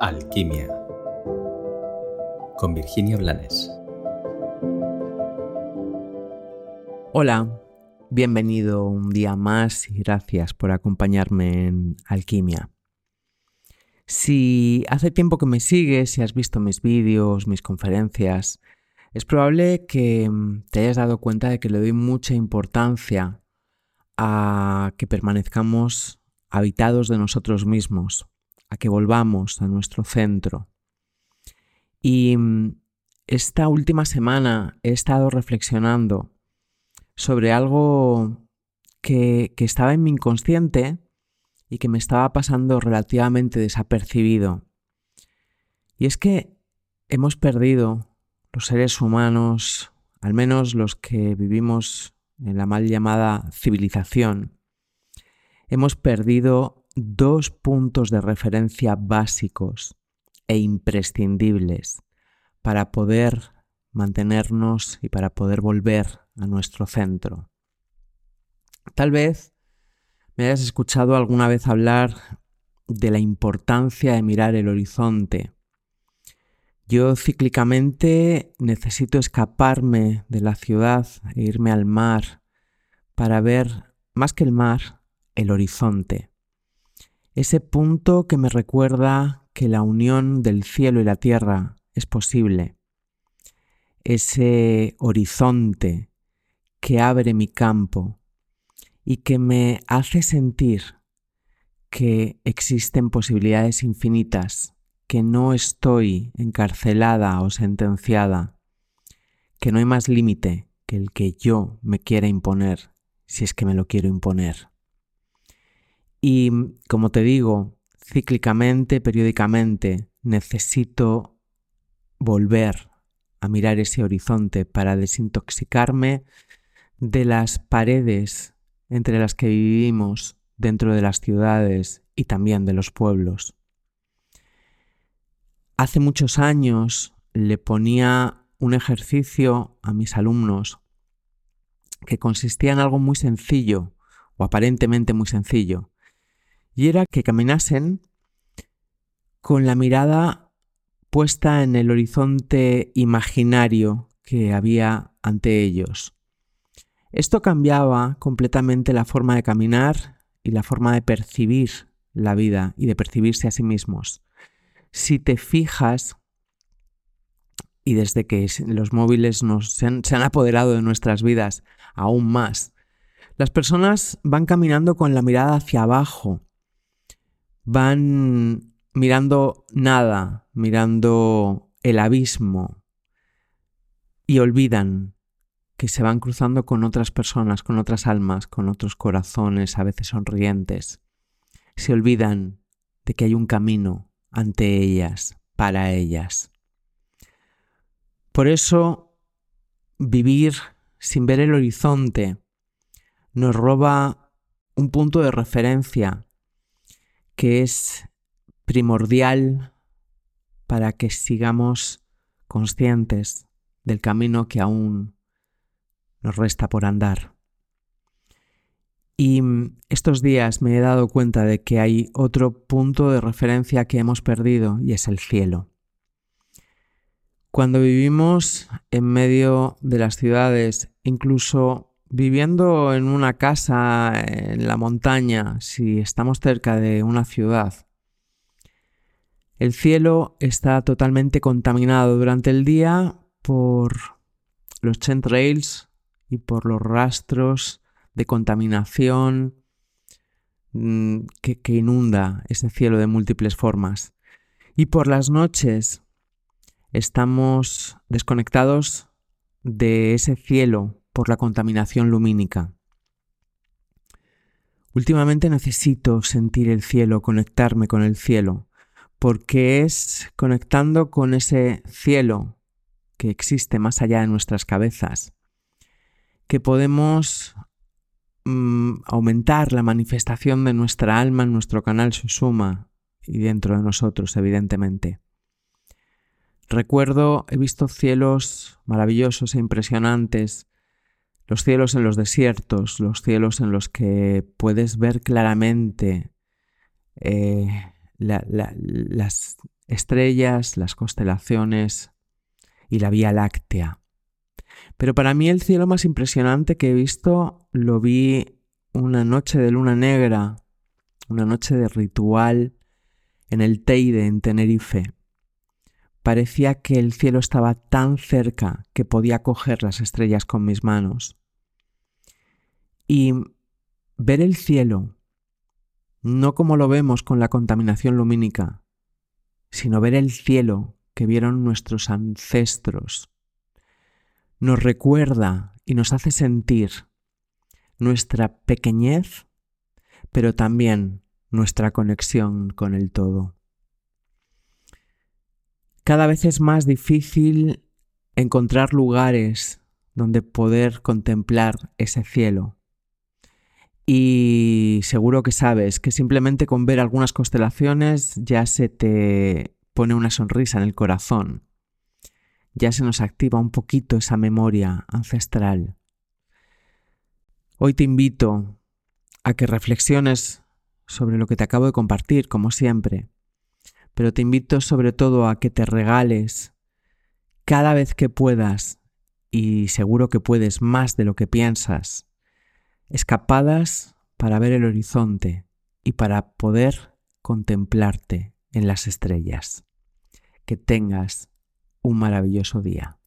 Alquimia con Virginia Blanes. Hola, bienvenido un día más y gracias por acompañarme en Alquimia. Si hace tiempo que me sigues, si has visto mis vídeos, mis conferencias, es probable que te hayas dado cuenta de que le doy mucha importancia a que permanezcamos habitados de nosotros mismos, a que volvamos a nuestro centro. Y mm, esta última semana he estado reflexionando sobre algo que, que, estaba en mi inconsciente y que me estaba pasando relativamente desapercibido. Y es que hemos perdido los seres humanos, al menos los que vivimos en la mal llamada civilización, hemos perdido dos puntos de referencia básicos e imprescindibles para poder mantenernos y para poder volver a nuestro centro. Tal vez me hayas escuchado alguna vez hablar de la importancia de mirar el horizonte. Yo cíclicamente necesito escaparme de la ciudad e irme al mar para ver, más que el mar, el horizonte ese punto que me recuerda que la unión del cielo y la tierra es posible, ese horizonte que abre mi campo y que me hace sentir que existen posibilidades infinitas, que no estoy encarcelada o sentenciada, que no hay más límite que el que yo me quiera imponer si es que me lo quiero imponer. Y como te digo, cíclicamente, periódicamente, necesito volver a mirar ese horizonte para desintoxicarme de las paredes entre las que vivimos dentro de las ciudades y también de los pueblos. Hace muchos años le ponía un ejercicio a mis alumnos que consistía en algo muy sencillo, o aparentemente muy sencillo, y era que caminasen con la mirada puesta en el horizonte imaginario que había ante ellos. Esto cambiaba completamente la forma de caminar y la forma de percibir la vida y de percibirse a sí mismos. Si te fijas, y desde que los móviles nos, se han apoderado de nuestras vidas aún más, las personas van caminando con la mirada hacia abajo, van mirando nada, mirando el abismo y olvidan que se van cruzando con otras personas, con otras almas, con otros corazones a veces sonrientes. Se olvidan de que hay un camino ante ellas, para ellas. Por eso, vivir sin ver el horizonte nos roba un punto de referencia que es primordial para que sigamos conscientes del camino que aún nos resta por andar. Y estos días me he dado cuenta de que hay otro punto de referencia que hemos perdido y es el cielo. Cuando vivimos en medio de las ciudades, incluso viviendo en una casa en la montaña, si estamos cerca de una ciudad, el cielo está totalmente contaminado durante el día por los chemtrails y por los rastros de contaminación mm, que, que inunda ese cielo de múltiples formas. Y por las noches estamos desconectados de ese cielo por la contaminación lumínica. Últimamente necesito sentir el cielo, conectarme con el cielo, porque es conectando con ese cielo que existe más allá de nuestras cabezas, que podemos mm, aumentar la manifestación de nuestra alma en nuestro canal Susuma y dentro de nosotros, evidentemente. Recuerdo, he visto cielos maravillosos e impresionantes los cielos en los desiertos, los cielos en los que puedes ver claramente eh, las estrellas, las constelaciones y la Vía Láctea. Pero para mí el cielo más impresionante que he visto lo vi una noche de luna negra, una noche de ritual en el Teide, en Tenerife. Parecía que el cielo estaba tan cerca que podía coger las estrellas con mis manos. Y ver el cielo, no como lo vemos con la contaminación lumínica, sino ver el cielo que vieron nuestros ancestros, nos recuerda y nos hace sentir nuestra pequeñez, pero también nuestra conexión con el todo. Cada vez es más difícil encontrar lugares donde poder contemplar ese cielo. Y seguro que sabes que simplemente con ver algunas constelaciones ya se te pone una sonrisa en el corazón. Ya se nos activa un poquito esa memoria ancestral. Hoy te invito a que reflexiones sobre lo que te acabo de compartir, como siempre, pero te invito sobre todo a que te regales cada vez que puedas, y seguro que puedes más de lo que piensas, escapadas para ver el horizonte y para poder contemplarte en las estrellas. Que tengas un maravilloso día.